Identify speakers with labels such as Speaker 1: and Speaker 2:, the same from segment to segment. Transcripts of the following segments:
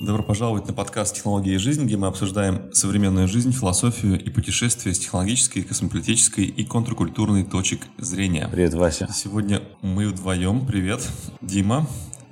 Speaker 1: Добро пожаловать на подкаст «Технологии и жизнь», где мы обсуждаем современную жизнь, философию и путешествия с технологической, космополитической и контркультурной точек зрения.
Speaker 2: Привет, Вася.
Speaker 1: Сегодня мы вдвоем. Привет, Дима.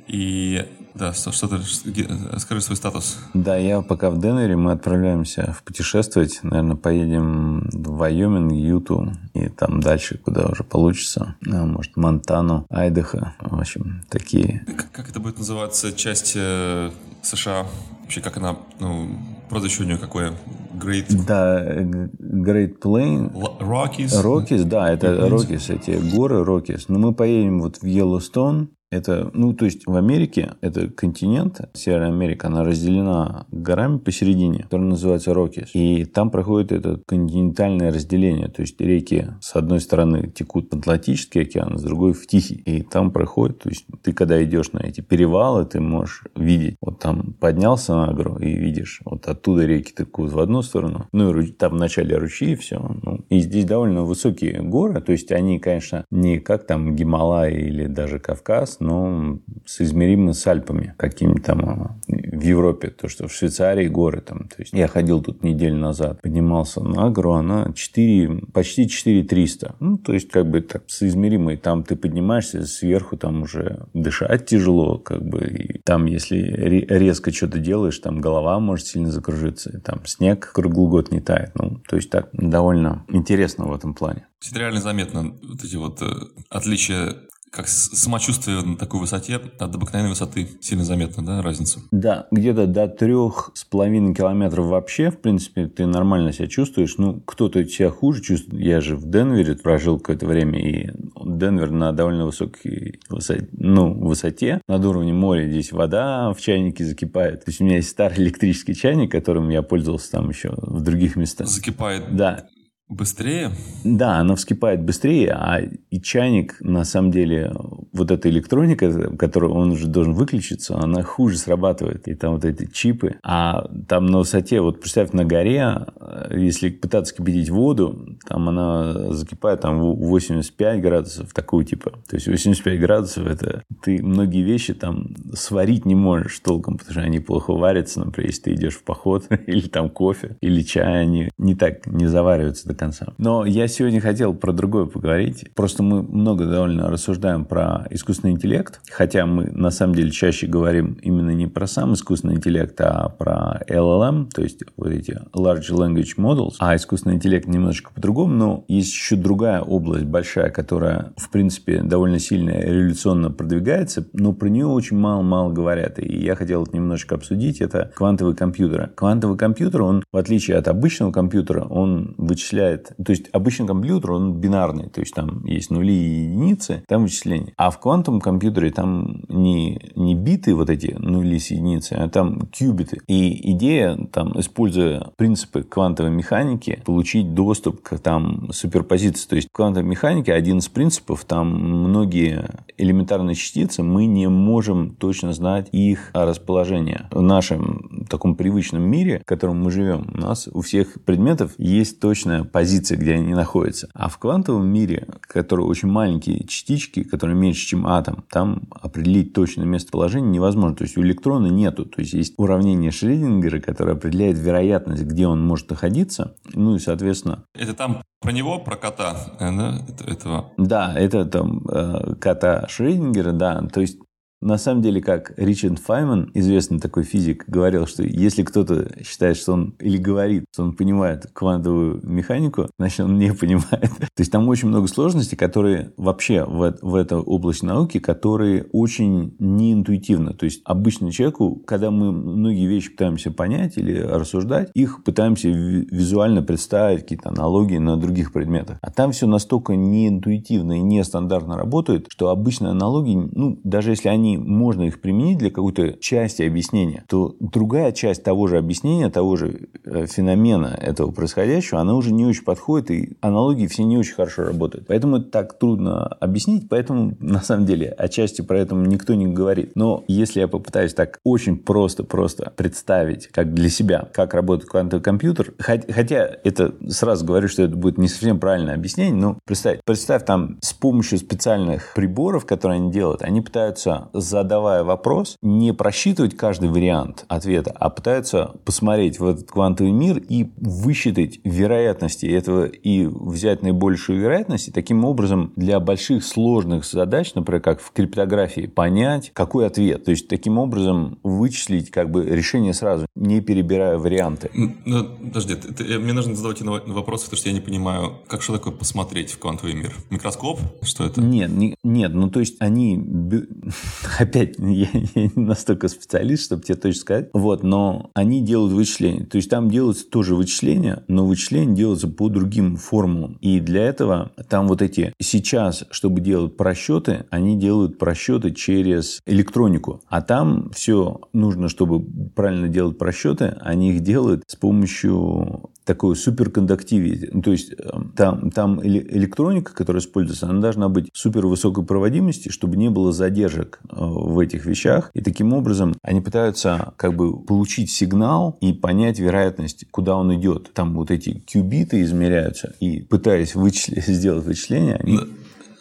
Speaker 1: И да, что, что ты, скажи свой статус.
Speaker 2: Да, я пока в Денвере, мы отправляемся в путешествовать. Наверное, поедем в Вайоминг, Юту и там дальше, куда уже получится. А, может, Монтану, Айдахо. В общем, такие.
Speaker 1: Как, как это будет называться? Часть э, США? Вообще, как она, ну, прозвище у нее какое? Great...
Speaker 2: Да, Great Plain.
Speaker 1: Rockies?
Speaker 2: Rockies, да, это Rockies, эти горы Rockies. Но мы поедем вот в Йеллоустон, это, ну, то есть в Америке, это континент, Северная Америка, она разделена горами посередине, которые называются Рокис. И там проходит это континентальное разделение. То есть реки с одной стороны текут в Атлантический океан, с другой в Тихий. И там проходит, то есть ты когда идешь на эти перевалы, ты можешь видеть, вот там поднялся на гору и видишь, вот оттуда реки текут в одну сторону, ну и там в начале ручьи все. Ну, и здесь довольно высокие горы, то есть они, конечно, не как там Гималай или даже Кавказ, но соизмеримо с Альпами, какими там а, в Европе. То, что в Швейцарии горы там. То есть я ходил тут неделю назад, поднимался на гору, она 4, почти 4300. Ну, то есть как бы так соизмеримо. И там ты поднимаешься сверху, там уже дышать тяжело, как бы. И там, если резко что-то делаешь, там голова может сильно закружиться. И там снег круглый год не тает. Ну, то есть так довольно интересно в этом плане.
Speaker 1: Это реально заметно, вот эти вот э, отличия как самочувствие на такой высоте от обыкновенной высоты сильно заметно, да, разницу?
Speaker 2: Да, где-то до трех с половиной километров вообще, в принципе, ты нормально себя чувствуешь. Ну, кто-то себя хуже чувствует. Я же в Денвере прожил какое-то время, и Денвер на довольно высокой высоте, ну, высоте, над уровнем моря. Здесь вода в чайнике закипает. То есть у меня есть старый электрический чайник, которым я пользовался там еще в других местах.
Speaker 1: Закипает?
Speaker 2: Да.
Speaker 1: Быстрее?
Speaker 2: Да, она вскипает быстрее, а и чайник, на самом деле, вот эта электроника, которую он уже должен выключиться, она хуже срабатывает. И там вот эти чипы. А там на высоте, вот представь, на горе, если пытаться кипятить воду, там она закипает там 85 градусов, такого типа. То есть 85 градусов, это ты многие вещи там сварить не можешь толком, потому что они плохо варятся, например, если ты идешь в поход, или там кофе, или чай, они не так не завариваются до конца. Но я сегодня хотел про другое поговорить. Просто мы много довольно рассуждаем про искусственный интеллект, хотя мы на самом деле чаще говорим именно не про сам искусственный интеллект, а про LLM, то есть вот эти Large Language Models, а искусственный интеллект немножечко по-другому, но есть еще другая область большая, которая, в принципе, довольно сильно революционно продвигается, но про нее очень мало-мало говорят, и я хотел это немножечко обсудить, это квантовый компьютер. Квантовый компьютер, он, в отличие от обычного компьютера, он вычисляет вычисляет... То есть, обычный компьютер, он бинарный. То есть, там есть нули и единицы, там вычисления. А в квантовом компьютере там не, не биты вот эти нули с единицы, а там кубиты. И идея, там, используя принципы квантовой механики, получить доступ к там суперпозиции. То есть, в квантовой механике один из принципов, там многие элементарные частицы, мы не можем точно знать их расположение. В нашем таком привычном мире, в котором мы живем, у нас у всех предметов есть позиция позиции, где они находятся. А в квантовом мире, который очень маленькие частички, которые меньше, чем атом, там определить точное местоположение невозможно. То есть у электрона нету. То есть есть уравнение Шрёдингера, которое определяет вероятность, где он может находиться. Ну и, соответственно...
Speaker 1: Это там про него, про кота, э, да, этого?
Speaker 2: Да, это там э, кота Шрёдингера, да. То есть на самом деле, как Ричард Файман, известный такой физик, говорил, что если кто-то считает, что он или говорит, что он понимает квантовую механику, значит, он не понимает. То есть там очень много сложностей, которые вообще в, в этой области науки, которые очень неинтуитивны. То есть обычному человеку, когда мы многие вещи пытаемся понять или рассуждать, их пытаемся визуально представить, какие-то аналогии на других предметах. А там все настолько неинтуитивно и нестандартно работает, что обычные аналогии, ну, даже если они можно их применить для какой-то части объяснения, то другая часть того же объяснения, того же э, феномена этого происходящего, она уже не очень подходит, и аналогии все не очень хорошо работают. Поэтому это так трудно объяснить, поэтому на самом деле отчасти про это никто не говорит. Но если я попытаюсь так очень просто-просто представить, как для себя, как работает квантовый компьютер, хотя это сразу говорю, что это будет не совсем правильное объяснение, но представь, представь там с помощью специальных приборов, которые они делают, они пытаются задавая вопрос, не просчитывать каждый вариант ответа, а пытаются посмотреть в этот квантовый мир и высчитать вероятности этого и взять наибольшую вероятность, и таким образом для больших сложных задач, например, как в криптографии, понять, какой ответ. То есть, таким образом вычислить как бы решение сразу, не перебирая варианты.
Speaker 1: Ну, подожди, это, мне нужно задавать вопросы, потому что я не понимаю, как что такое посмотреть в квантовый мир? Микроскоп? Что это?
Speaker 2: Нет, не, нет, ну то есть они, опять, я, я не настолько специалист, чтобы тебе точно сказать, вот, но они делают вычисления. То есть там делаются тоже вычисления, но вычисления делаются по другим формулам. И для этого там вот эти сейчас, чтобы делать просчеты, они делают просчеты через электронику. А там все нужно, чтобы правильно делать просчеты, они их делают с помощью такой суперкондуктивити. Ну, то есть э, там, там электроника, которая используется, она должна быть супер высокой проводимости, чтобы не было задержек э, в этих вещах. И таким образом они пытаются как бы получить сигнал и понять вероятность, куда он идет. Там вот эти кюбиты измеряются, и пытаясь вычислить, сделать вычисление, они...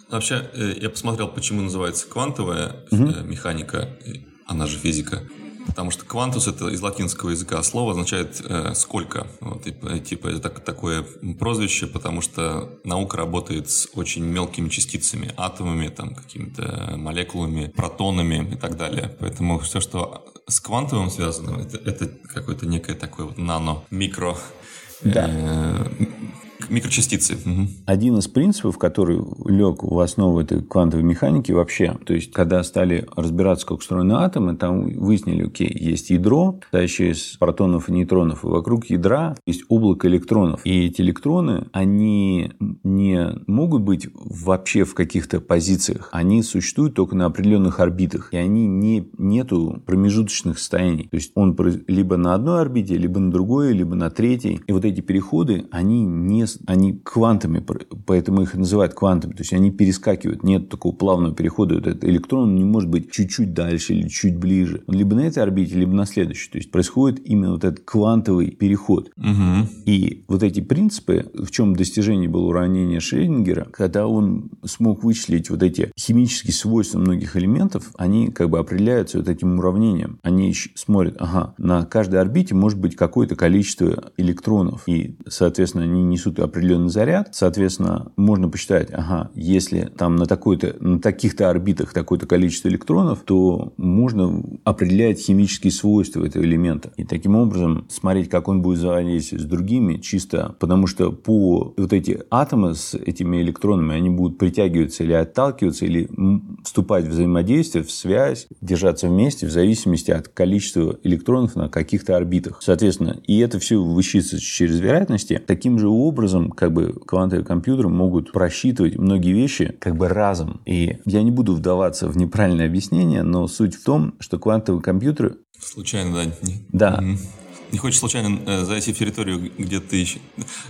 Speaker 1: Вообще, э, я посмотрел, почему называется квантовая угу. механика, она же физика. Потому что квантус это из латинского языка слово означает э, сколько. Вот, и, э, типа это так, такое прозвище, потому что наука работает с очень мелкими частицами, атомами, там, какими-то молекулами, протонами и так далее. Поэтому все, что с квантовым связано, это, это какое-то некое такое вот нано-микро
Speaker 2: да. Э,
Speaker 1: Микрочастицы. Угу.
Speaker 2: Один из принципов, который лег в основу этой квантовой механики вообще, то есть, когда стали разбираться, как устроены атомы, там выяснили, окей, есть ядро, состоящее из протонов и нейтронов, и вокруг ядра есть облако электронов. И эти электроны, они не могут быть вообще в каких-то позициях. Они существуют только на определенных орбитах. И они не, нету промежуточных состояний. То есть, он либо на одной орбите, либо на другой, либо на третьей. И вот эти переходы, они не они квантами, поэтому их называют квантами. То есть они перескакивают. Нет такого плавного перехода. Этот электрон не может быть чуть-чуть дальше или чуть ближе. Он либо на этой орбите, либо на следующей. То есть происходит именно вот этот квантовый переход.
Speaker 1: Угу.
Speaker 2: И вот эти принципы, в чем достижение было уравнения Шрёдингера, когда он смог вычислить вот эти химические свойства многих элементов, они как бы определяются вот этим уравнением. Они смотрят, ага, на каждой орбите может быть какое-то количество электронов. И, соответственно, они несут определенный заряд. Соответственно, можно посчитать, ага, если там на, такой-то, на таких-то орбитах такое-то количество электронов, то можно определять химические свойства этого элемента. И таким образом смотреть, как он будет взаимодействовать с другими, чисто потому что по вот эти атомы с этими электронами, они будут притягиваться или отталкиваться, или вступать в взаимодействие, в связь, держаться вместе в зависимости от количества электронов на каких-то орбитах. Соответственно, и это все высчитывается через вероятности. Таким же образом образом как бы квантовые компьютеры могут просчитывать многие вещи как бы разом. И я не буду вдаваться в неправильное объяснение, но суть в том, что квантовые компьютеры...
Speaker 1: Случайно, да.
Speaker 2: Да.
Speaker 1: Не хочешь случайно э, зайти в территорию, где ты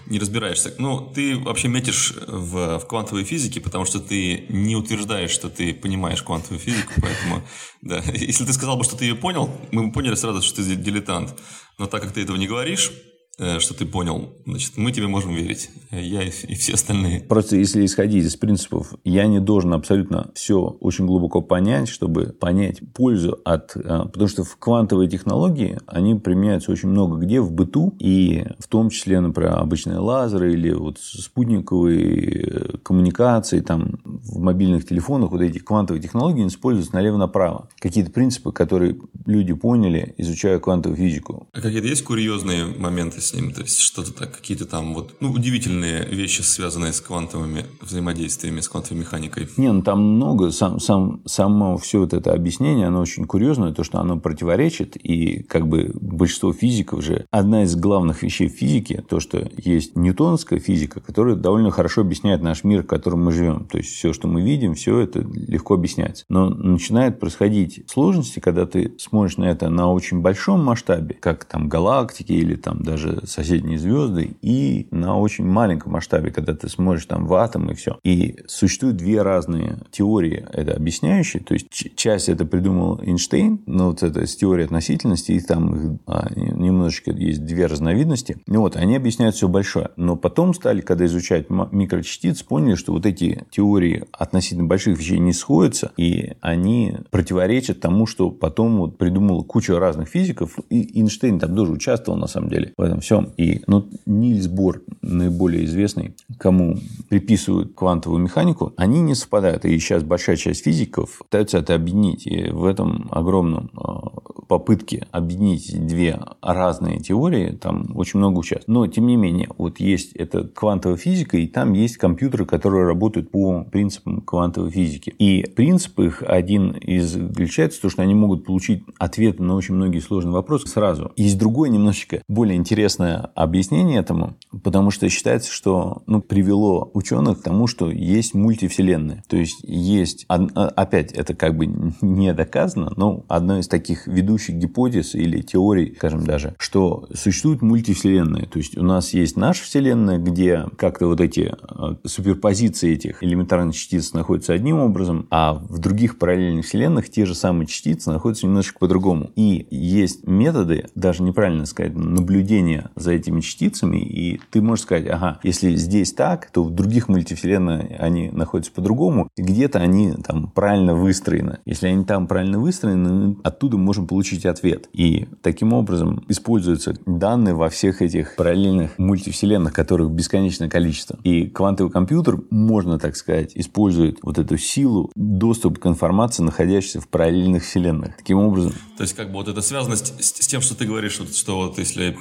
Speaker 1: не разбираешься. Ну, ты вообще метишь в, в квантовой физике, потому что ты не утверждаешь, что ты понимаешь квантовую физику, поэтому, да. Если ты сказал бы, что ты ее понял, мы бы поняли сразу, что ты дилетант. Но так как ты этого не говоришь, что ты понял, значит, мы тебе можем верить, я и все остальные.
Speaker 2: Просто если исходить из принципов, я не должен абсолютно все очень глубоко понять, чтобы понять пользу от... Э, потому что в квантовые технологии, они применяются очень много где в быту, и в том числе, например, обычные лазеры или вот спутниковые э, коммуникации, там в мобильных телефонах вот эти квантовые технологии используются налево-направо. Какие-то принципы, которые люди поняли, изучая квантовую физику.
Speaker 1: А какие-то есть курьезные моменты с ним, то есть что-то так, какие-то там вот, ну, удивительные вещи, связанные с квантовыми взаимодействиями, с квантовой механикой.
Speaker 2: Не, ну там много, сам, сам, само все вот это объяснение, оно очень курьезное, то, что оно противоречит, и как бы большинство физиков же, одна из главных вещей в физике, то, что есть ньютоновская физика, которая довольно хорошо объясняет наш мир, в котором мы живем. То есть все, что мы видим, все это легко объясняется. Но начинает происходить сложности, когда ты смотришь на это на очень большом масштабе, как там галактики или там даже соседние звезды, и на очень маленьком масштабе, когда ты смотришь там в атом и все. И существуют две разные теории это объясняющие. То есть часть это придумал Эйнштейн, но вот это с теорией относительности, и там а, немножечко есть две разновидности. И вот, они объясняют все большое. Но потом стали, когда изучать микрочастиц, поняли, что вот эти теории относительно больших вещей не сходятся, и они противоречат тому, что потом вот придумала куча разных физиков, и Эйнштейн там тоже участвовал на самом деле в этом всем. И ну, Нильс Бор, наиболее известный, кому приписывают квантовую механику, они не совпадают. И сейчас большая часть физиков пытаются это объединить. И в этом огромном а, попытке объединить две разные теории, там очень много участвует. Но, тем не менее, вот есть эта квантовая физика, и там есть компьютеры, которые работают по принципам квантовой физики. И принцип их один из заключается в том, что они могут получить ответы на очень многие сложные вопросы сразу. Есть другое немножечко более интересное объяснение этому, потому что считается, что ну, привело ученых к тому, что есть мультивселенные. То есть есть, а, опять это как бы не доказано, но одна из таких ведущих гипотез или теорий, скажем даже, что существуют мультивселенные. То есть у нас есть наша вселенная, где как-то вот эти а, суперпозиции этих элементарных частиц находятся одним образом, а в других параллельных вселенных те же самые частицы находятся немножечко по-другому. И есть методы, даже неправильно сказать, наблюдения за этими частицами, и ты можешь сказать, ага, если здесь так, то в других мультивселенных они находятся по-другому, и где-то они там правильно выстроены. Если они там правильно выстроены, оттуда можем получить ответ. И таким образом используются данные во всех этих параллельных мультивселенных, которых бесконечное количество. И квантовый компьютер, можно так сказать, использует вот эту силу, доступ к информации, находящейся в параллельных вселенных. Таким образом...
Speaker 1: То есть, как бы вот эта связанность с, тем, что ты говоришь, что вот если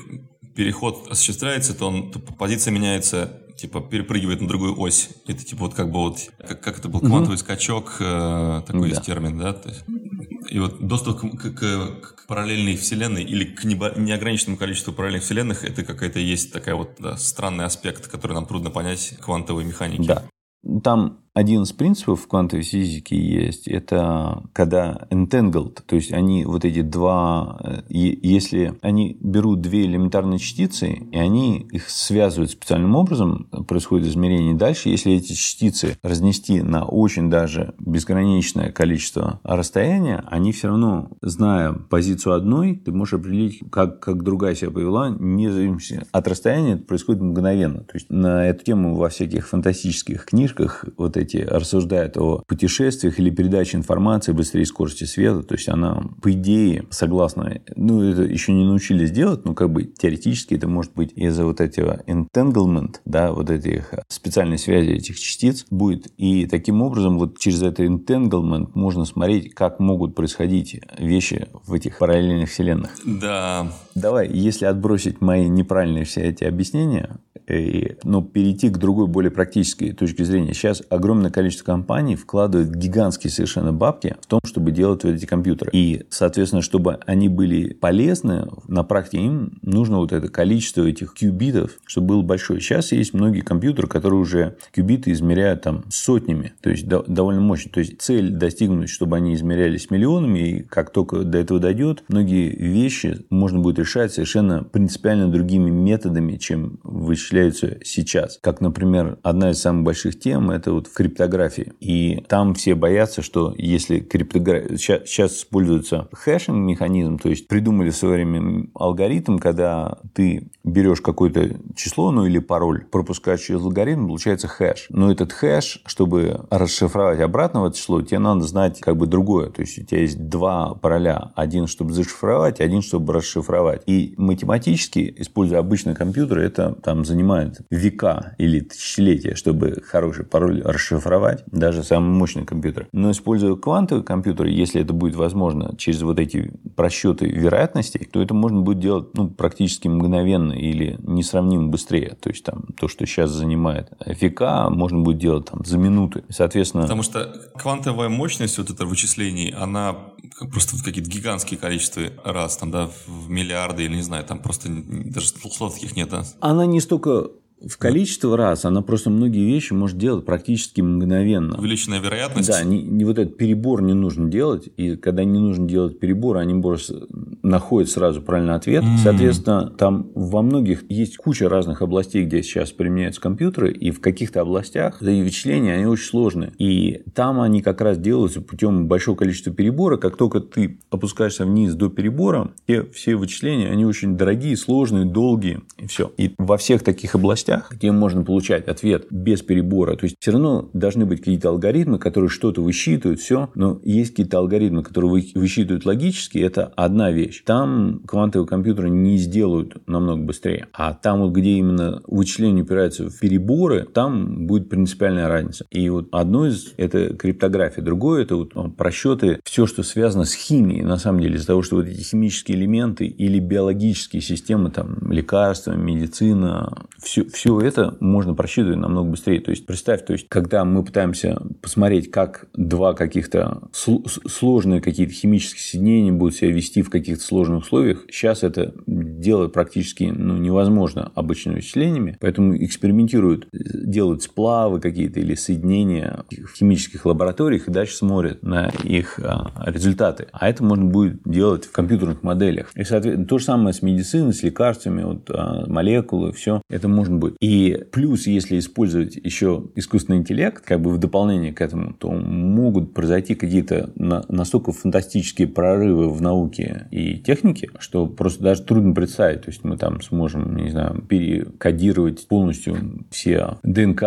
Speaker 1: переход осуществляется, то, он, то позиция меняется, типа перепрыгивает на другую ось. Это типа вот как бы вот, как, как это был квантовый угу. скачок, э, такой да. есть термин, да? То есть, и вот доступ к, к, к параллельной вселенной или к неограниченному количеству параллельных вселенных, это какая-то есть такая вот да, странный аспект, который нам трудно понять квантовой механики.
Speaker 2: Да. Там один из принципов квантовой физики есть, это когда entangled, то есть они вот эти два, э, если они берут две элементарные частицы, и они их связывают специальным образом, происходит измерение дальше, если эти частицы разнести на очень даже безграничное количество расстояния, они все равно, зная позицию одной, ты можешь определить, как, как другая себя повела, независимо от расстояния, это происходит мгновенно. То есть на эту тему во всяких фантастических книжках вот эти рассуждают о путешествиях или передаче информации быстрее скорости света. То есть она, по идее, согласно, ну, это еще не научились делать, но как бы теоретически это может быть из-за вот этого entanglement, да, вот этих специальной связи этих частиц будет. И таким образом вот через это entanglement можно смотреть, как могут происходить вещи в этих параллельных вселенных.
Speaker 1: Да.
Speaker 2: Давай, если отбросить мои неправильные все эти объяснения, и, ну, перейти к другой, более практической точке зрения. Сейчас огромное количество компаний вкладывают гигантские совершенно бабки в том, чтобы делать вот эти компьютеры. И, соответственно, чтобы они были полезны, на практике им нужно вот это количество этих кубитов, чтобы было большое. Сейчас есть многие компьютеры, которые уже кубиты измеряют там сотнями, то есть довольно мощно. То есть цель достигнуть, чтобы они измерялись миллионами, и как только до этого дойдет, многие вещи можно будет решать совершенно принципиально другими методами, чем осуществляются сейчас. Как, например, одна из самых больших тем – это вот в криптографии. И там все боятся, что если криптография... Сейчас, сейчас используется хэшинг-механизм, то есть придумали в свое время алгоритм, когда ты берешь какое-то число, ну или пароль, пропускаешь через алгоритм, получается хэш. Но этот хэш, чтобы расшифровать обратно это число, тебе надо знать как бы другое. То есть у тебя есть два пароля. Один, чтобы зашифровать, один, чтобы расшифровать. И математически, используя обычный компьютер, это там занимает века или тысячелетия, чтобы хороший пароль расшифровать, даже самый мощный компьютер. Но используя квантовый компьютер, если это будет возможно через вот эти просчеты вероятностей, то это можно будет делать ну, практически мгновенно или несравнимо быстрее. То есть там то, что сейчас занимает века, можно будет делать там за минуты. Соответственно...
Speaker 1: Потому что квантовая мощность вот это вычислений, она просто в какие-то гигантские количества раз, там, да, в миллиарды или не знаю, там просто даже слов таких нет. Да?
Speaker 2: Она не столько в количество раз она просто многие вещи может делать практически мгновенно.
Speaker 1: Увеличенная вероятность.
Speaker 2: Да, не, не вот этот перебор не нужно делать, и когда не нужно делать перебор, они просто находит сразу правильный ответ. Mm. Соответственно, там во многих есть куча разных областей, где сейчас применяются компьютеры, и в каких-то областях эти вычисления, они очень сложные. И там они как раз делаются путем большого количества перебора. Как только ты опускаешься вниз до перебора, все, все вычисления, они очень дорогие, сложные, долгие, и все. И во всех таких областях, где можно получать ответ без перебора, то есть все равно должны быть какие-то алгоритмы, которые что-то высчитывают, все, но есть какие-то алгоритмы, которые высчитывают логически, это одна вещь. Там квантовые компьютеры не сделают намного быстрее. А там вот, где именно вычисления упираются в переборы, там будет принципиальная разница. И вот одно из – это криптография, другое – это вот просчеты, все, что связано с химией, на самом деле, из-за того, что вот эти химические элементы или биологические системы, там, лекарства, медицина, все, все это можно просчитывать намного быстрее. То есть, представь, то есть, когда мы пытаемся посмотреть, как два каких-то сложные какие-то химические соединения будут себя вести в каких-то сложных условиях, сейчас это делать практически ну, невозможно обычными вычислениями, поэтому экспериментируют, делают сплавы какие-то или соединения в химических лабораториях и дальше смотрят на их а, результаты. А это можно будет делать в компьютерных моделях. И, соответственно, то же самое с медициной, с лекарствами, вот, а, молекулы, все это можно будет. И плюс, если использовать еще искусственный интеллект, как бы в дополнение к этому, то могут произойти какие-то настолько фантастические прорывы в науке и технике, что просто даже трудно представить. То есть мы там сможем, не знаю, перекодировать полностью все ДНК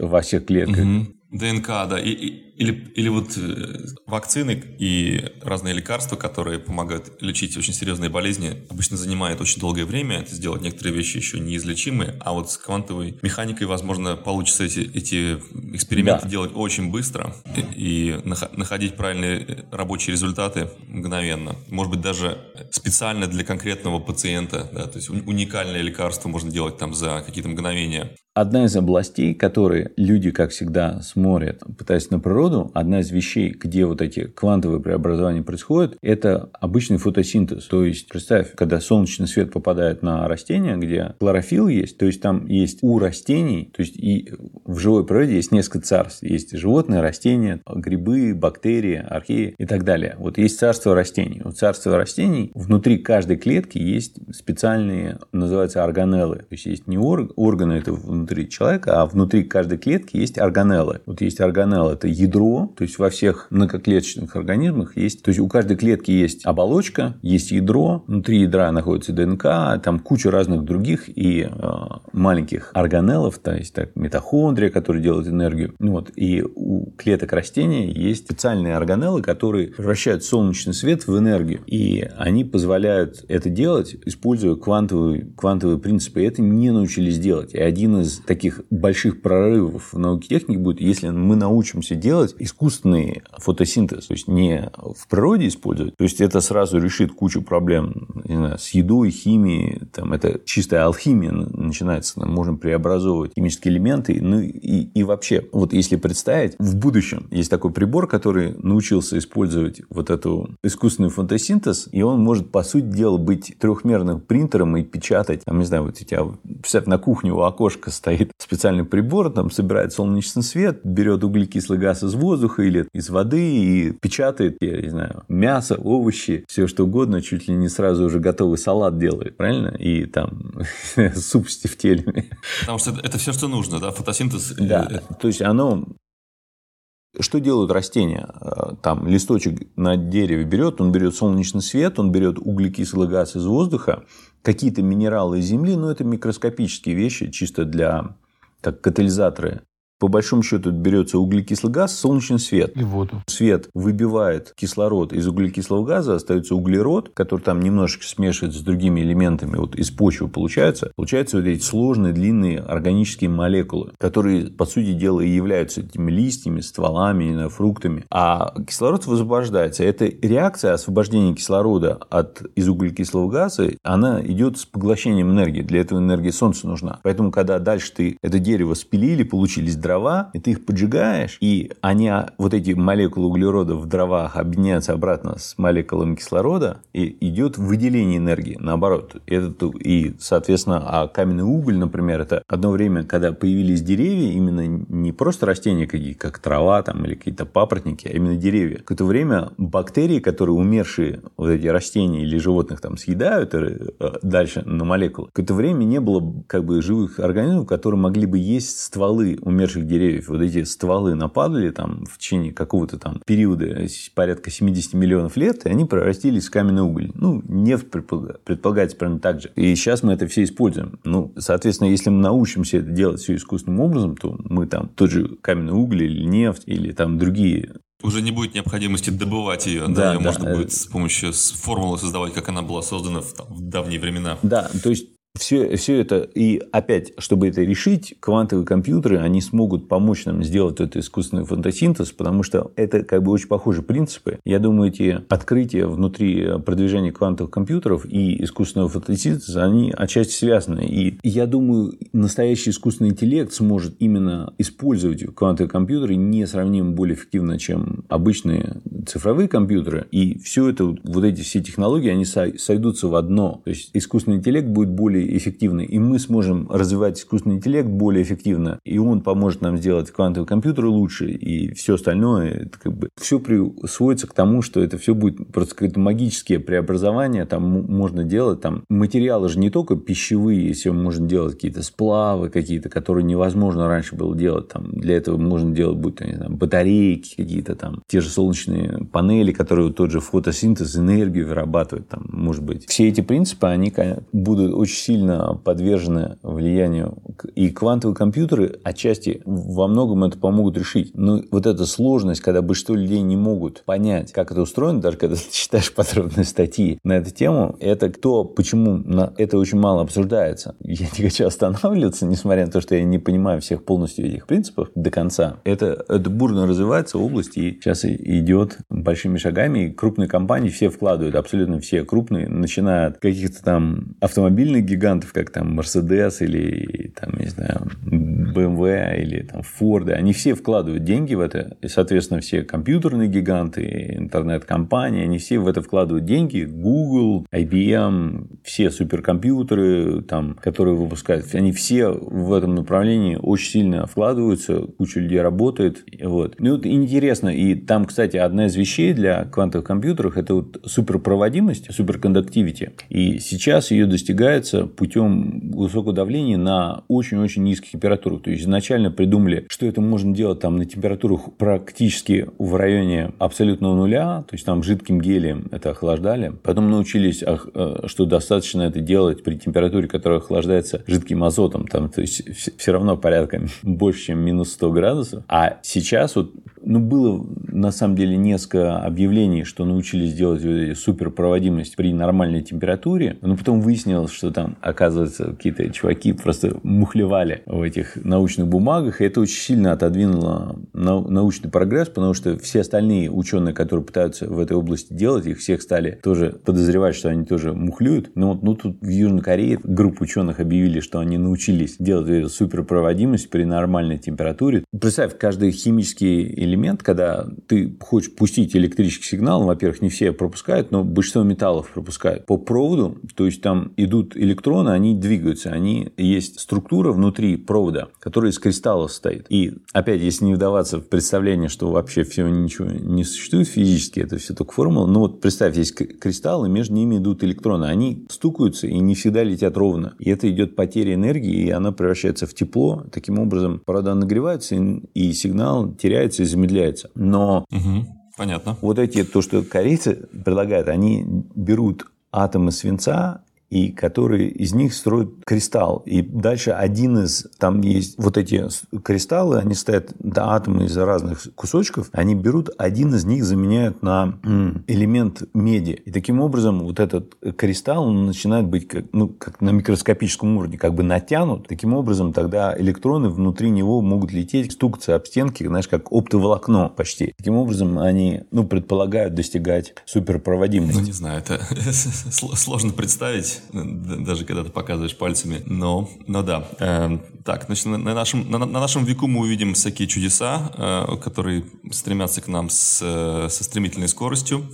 Speaker 2: во всех клетках.
Speaker 1: Угу. ДНК, да. И, и, или, или вот э, вакцины и разные лекарства, которые помогают лечить очень серьезные болезни, обычно занимает очень долгое время. Это сделать некоторые вещи еще неизлечимые. А вот с квантовой механикой, возможно, получится эти, эти эксперименты да. делать очень быстро и, и находить правильные рабочие результаты мгновенно. Может быть, даже специально для конкретного пациента. Да, то есть уникальное лекарство можно делать там за какие-то мгновения.
Speaker 2: Одна из областей, которые люди, как всегда, смотрят, пытаясь на природу, одна из вещей, где вот эти квантовые преобразования происходят, это обычный фотосинтез. То есть, представь, когда солнечный свет попадает на растения, где хлорофилл есть, то есть, там есть у растений, то есть, и в живой природе есть несколько царств. Есть животные, растения, грибы, бактерии, археи и так далее. Вот есть царство растений. У царства растений внутри каждой клетки есть специальные, называются органеллы. То есть, есть не органы, это внутри человека, а внутри каждой клетки есть органеллы. Вот есть органеллы, это ядро, то есть во всех многоклеточных организмах есть, то есть у каждой клетки есть оболочка, есть ядро, внутри ядра находится ДНК, там куча разных других и э, маленьких органеллов, то есть так, митохондрия, которые делают энергию. Ну вот, и у клеток растения есть специальные органеллы, которые превращают солнечный свет в энергию. И они позволяют это делать, используя квантовые, квантовые принципы. И это не научились делать. И один из таких больших прорывов в науке техники будет, если мы научимся делать искусственный фотосинтез, то есть не в природе использовать, то есть это сразу решит кучу проблем не знаю, с едой, химией, там это чистая алхимия начинается, мы можем преобразовывать химические элементы, ну и, и вообще, вот если представить, в будущем есть такой прибор, который научился использовать вот эту искусственный фотосинтез, и он может, по сути дела, быть трехмерным принтером и печатать, там, не знаю, вот у тебя, на кухне у окошка стоит специальный прибор, там собирает солнечный свет, берет углекислый газ из воздуха или из воды и печатает, я не знаю, мясо, овощи, все что угодно, чуть ли не сразу уже готовый салат делает, правильно? И там суп с тефтелями.
Speaker 1: Потому что это, это все, что нужно, да, фотосинтез.
Speaker 2: Да, то есть оно что делают растения? Там листочек на дереве берет, он берет солнечный свет, он берет углекислый газ из воздуха, какие-то минералы из земли, но это микроскопические вещи, чисто для как катализаторы по большому счету берется углекислый газ, солнечный свет.
Speaker 3: И воду.
Speaker 2: Свет выбивает кислород из углекислого газа, остается углерод, который там немножечко смешивается с другими элементами. Вот из почвы получается. Получаются вот эти сложные, длинные органические молекулы, которые, по сути дела, и являются этими листьями, стволами, не знаю, фруктами. А кислород высвобождается. Эта реакция освобождения кислорода от, из углекислого газа, она идет с поглощением энергии. Для этого энергия Солнца нужна. Поэтому, когда дальше ты это дерево спилили, получились дрова, дрова, и ты их поджигаешь, и они, а, вот эти молекулы углерода в дровах объединяются обратно с молекулами кислорода, и идет выделение энергии, наоборот. Это, и, соответственно, а каменный уголь, например, это одно время, когда появились деревья, именно не просто растения какие, как трава там, или какие-то папоротники, а именно деревья. В это время бактерии, которые умершие вот эти растения или животных там съедают э, дальше на молекулы, в это время не было как бы живых организмов, которые могли бы есть стволы умерших деревьев. Вот эти стволы нападали там в течение какого-то там периода, порядка 70 миллионов лет, и они превратились в каменный уголь. Ну, нефть предполагается примерно так же. И сейчас мы это все используем. Ну, соответственно, если мы научимся это делать все искусственным образом, то мы там тот же каменный уголь или нефть, или там другие
Speaker 1: уже не будет необходимости добывать ее, да, да ее да. можно будет с помощью формулы создавать, как она была создана в, там, в давние времена.
Speaker 2: Да, то есть все, все это, и опять, чтобы это решить, квантовые компьютеры, они смогут помочь нам сделать этот искусственный фотосинтез, потому что это как бы очень похожие принципы. Я думаю, эти открытия внутри продвижения квантовых компьютеров и искусственного фотосинтеза, они отчасти связаны. И я думаю, настоящий искусственный интеллект сможет именно использовать квантовые компьютеры несравнимо более эффективно, чем обычные цифровые компьютеры. И все это, вот эти все технологии, они сойдутся в одно. То есть искусственный интеллект будет более более эффективны, и мы сможем развивать искусственный интеллект более эффективно, и он поможет нам сделать квантовые компьютеры лучше, и все остальное, это как бы все сводится к тому, что это все будет просто какое-то магические преобразования, там можно делать, там материалы же не только пищевые, если можно делать какие-то сплавы какие-то, которые невозможно раньше было делать, там для этого можно делать будь то знаю, батарейки какие-то там, те же солнечные панели, которые тот же фотосинтез, энергию вырабатывают, там, может быть. Все эти принципы, они будут очень сильно подвержены влиянию. И квантовые компьютеры отчасти во многом это помогут решить. Но вот эта сложность, когда большинство людей не могут понять, как это устроено, даже когда ты читаешь подробные статьи на эту тему, это то, почему на это очень мало обсуждается. Я не хочу останавливаться, несмотря на то, что я не понимаю всех полностью этих принципов до конца. Это, это бурно развивается область и сейчас идет большими шагами. И крупные компании все вкладывают, абсолютно все крупные, начиная от каких-то там автомобильных гигантов, как там Mercedes или там, не знаю, BMW или там Ford, они все вкладывают деньги в это, и, соответственно, все компьютерные гиганты, интернет-компании, они все в это вкладывают деньги, Google, IBM, все суперкомпьютеры, там, которые выпускают, они все в этом направлении очень сильно вкладываются, куча людей работает, вот. Ну, вот интересно, и там, кстати, одна из вещей для квантовых компьютеров, это вот суперпроводимость, суперкондуктивити, и сейчас ее достигается путем высокого давления на очень-очень низких температурах. То есть изначально придумали, что это можно делать там на температурах практически в районе абсолютного нуля, то есть там жидким гелием это охлаждали. Потом научились, э, что достаточно это делать при температуре, которая охлаждается жидким азотом, там, то есть все равно порядка больше, чем минус 100 градусов. А сейчас вот ну, было на самом деле несколько объявлений, что научились делать суперпроводимость при нормальной температуре, но потом выяснилось, что там, оказывается, какие-то чуваки просто мухлевали в этих научных бумагах, и это очень сильно отодвинуло научный прогресс, потому что все остальные ученые, которые пытаются в этой области делать, их всех стали тоже подозревать, что они тоже мухлюют. Но вот ну, тут в Южной Корее группа ученых объявили, что они научились делать суперпроводимость при нормальной температуре. Представь, каждый химический элемент, когда ты хочешь пустить электрический сигнал, во-первых, не все пропускают, но большинство металлов пропускают по проводу, то есть там идут электроны, они двигаются, они есть структура внутри провода, которая из кристалла состоит. И опять, если не вдаваться в представление, что вообще всего ничего не существует физически, это все только формула, но вот представь, есть кристаллы, между ними идут электроны, они стукаются и не всегда летят ровно. И это идет потеря энергии, и она превращается в тепло. Таким образом, провода нагреваются, и сигнал теряется и замедляется. Но
Speaker 1: угу. Понятно.
Speaker 2: Вот эти, то, что корейцы предлагают, они берут атомы свинца и которые из них строят кристалл. И дальше один из, там есть вот эти кристаллы, они стоят, да, атомы из разных кусочков, они берут, один из них заменяют на элемент меди. И таким образом вот этот кристалл он начинает быть как, ну, как на микроскопическом уровне, как бы натянут. Таким образом тогда электроны внутри него могут лететь, стукаться об стенки, знаешь, как оптоволокно почти. Таким образом они, ну, предполагают достигать суперпроводимости.
Speaker 1: Ну, не знаю, это сложно представить даже когда ты показываешь пальцами. Но, но да. Э, так, значит, на, на, нашем, на, на нашем веку мы увидим всякие чудеса, э, которые стремятся к нам с, э, со стремительной скоростью.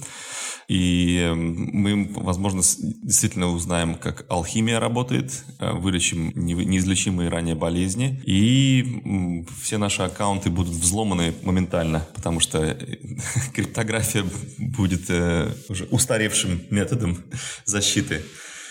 Speaker 1: И эм, мы, возможно, действительно узнаем, как алхимия работает, э, вылечим неизлечимые ранее болезни, и все наши аккаунты будут взломаны моментально, потому что э, криптография будет уже устаревшим методом защиты.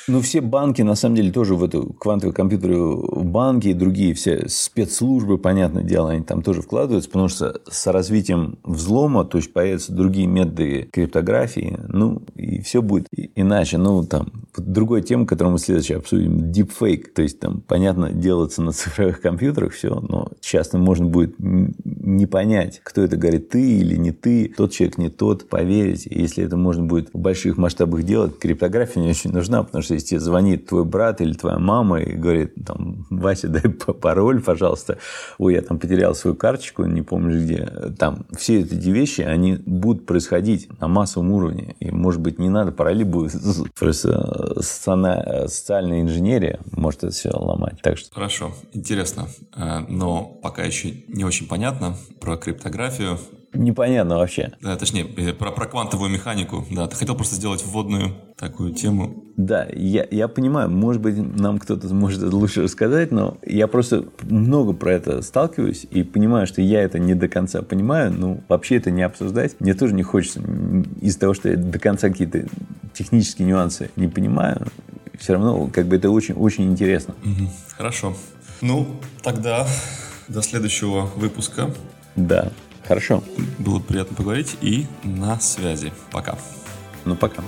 Speaker 2: Ну, все банки, на самом деле, тоже в эту квантовые компьютеры, банки и другие все спецслужбы, понятное дело, они там тоже вкладываются, потому что с развитием взлома, то есть появятся другие методы криптографии, ну, и все будет иначе. Ну, там, другая тема, которую мы следующий обсудим, deepfake, то есть там, понятно, делаться на цифровых компьютерах все, но часто можно будет не понять, кто это говорит, ты или не ты, тот человек не тот, поверить. Если это можно будет в больших масштабах делать, криптография не очень нужна, потому что если тебе звонит твой брат или твоя мама и говорит, там, Вася, дай пароль, пожалуйста, ой, я там потерял свою карточку, не помню где, там, все эти вещи, они будут происходить на массовом уровне, и, может быть, не надо пароли будет просто социальная инженерия может это все ломать. Так что...
Speaker 1: Хорошо, интересно, э, но пока еще не очень понятно про криптографию,
Speaker 2: непонятно вообще.
Speaker 1: Да, точнее, э, про, про квантовую механику. Да, ты хотел просто сделать вводную такую тему.
Speaker 2: Да, я, я понимаю, может быть, нам кто-то может это лучше рассказать, но я просто много про это сталкиваюсь и понимаю, что я это не до конца понимаю, ну, вообще это не обсуждать. Мне тоже не хочется из-за того, что я до конца какие-то технические нюансы не понимаю, все равно как бы это очень, очень интересно.
Speaker 1: Угу, хорошо. Ну, тогда до следующего выпуска.
Speaker 2: Да. Хорошо.
Speaker 1: Было приятно поговорить и на связи. Пока.
Speaker 2: Ну, пока.